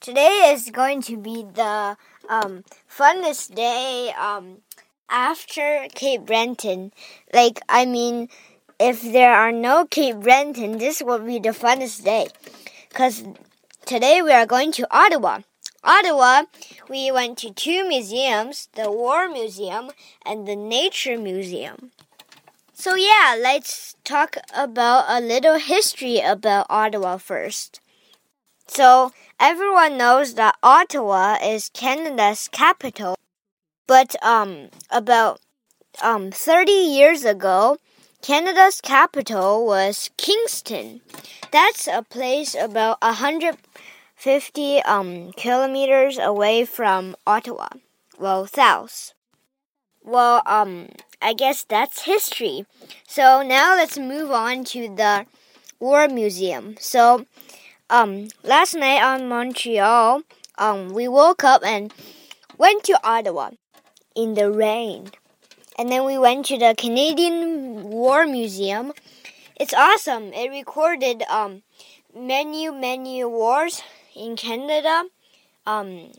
today is going to be the um, funnest day um, after Cape Breton. Like, I mean, if there are no Cape Breton, this will be the funnest day. Because today we are going to Ottawa. Ottawa, we went to two museums the War Museum and the Nature Museum. So, yeah, let's talk about a little history about Ottawa first. So, everyone knows that Ottawa is Canada's capital, but um, about um, 30 years ago, Canada's capital was Kingston. That's a place about 150 um, kilometers away from Ottawa. Well, south. Well, um, I guess that's history. So now let's move on to the War Museum. So, um, last night on Montreal, um, we woke up and went to Ottawa in the rain. And then we went to the Canadian War Museum. It's awesome. It recorded um, many, many wars in Canada um,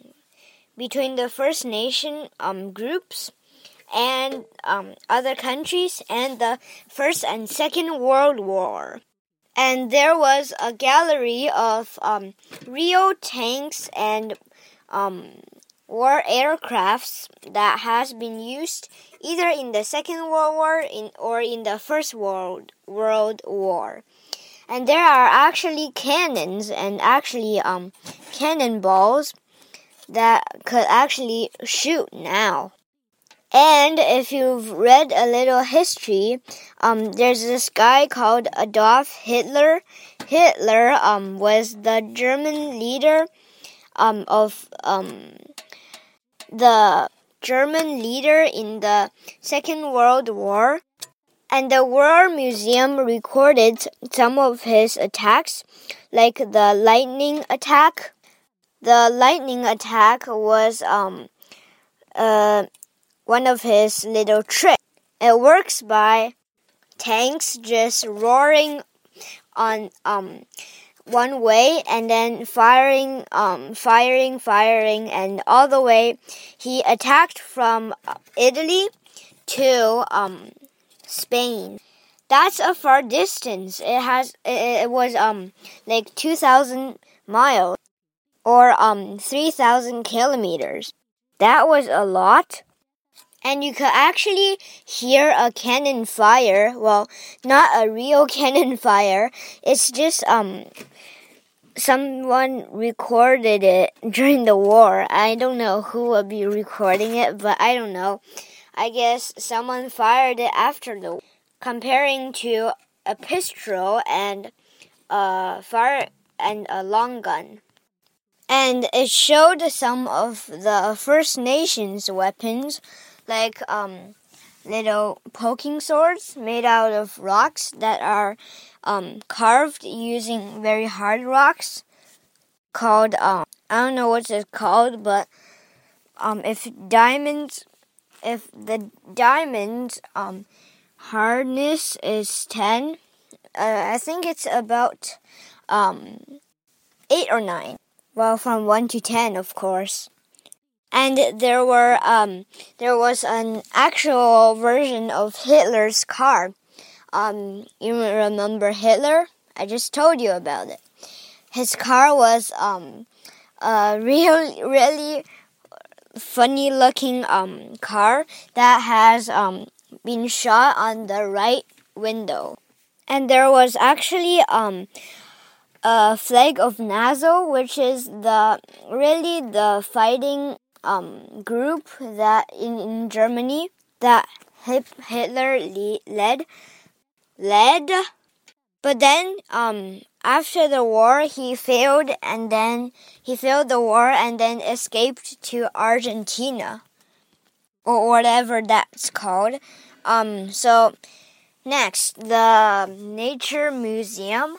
between the First Nation um, groups and um, other countries and the First and Second World War. And there was a gallery of um, real tanks and um, war aircrafts that has been used either in the Second World War in, or in the First World World War. And there are actually cannons and actually um, cannonballs that could actually shoot now. And if you've read a little history, um, there's this guy called Adolf Hitler. Hitler um, was the German leader um, of um, the German leader in the Second World War. And the War Museum recorded some of his attacks, like the lightning attack. The lightning attack was um, uh, one of his little tricks. It works by tanks just roaring on um one way and then firing um firing firing and all the way he attacked from Italy to um Spain. That's a far distance. It has it, was um like 2000 miles or um 3000 kilometers. That was a lot and you could actually hear a cannon fire. Well, not a real cannon fire. It's just um someone recorded it during the war. I don't know who would be recording it, but I don't know. I guess someone fired it after the war. comparing to a pistol and a fire and a long gun. And it showed some of the First Nations weapons like um, little poking swords made out of rocks that are um, carved using very hard rocks called um, I don't know what it's called, but um, if diamonds, if the diamond um, hardness is ten, uh, I think it's about um, eight or nine. Well, from one to ten, of course and there were um, there was an actual version of Hitler's car. Um, you remember Hitler? I just told you about it. His car was um, a really really funny looking um, car that has um, been shot on the right window, and there was actually um, a flag of NATO, which is the really the fighting um, group that in, in Germany that Hitler led led. But then um after the war he failed and then he failed the war and then escaped to Argentina or whatever that's called. Um so next the nature museum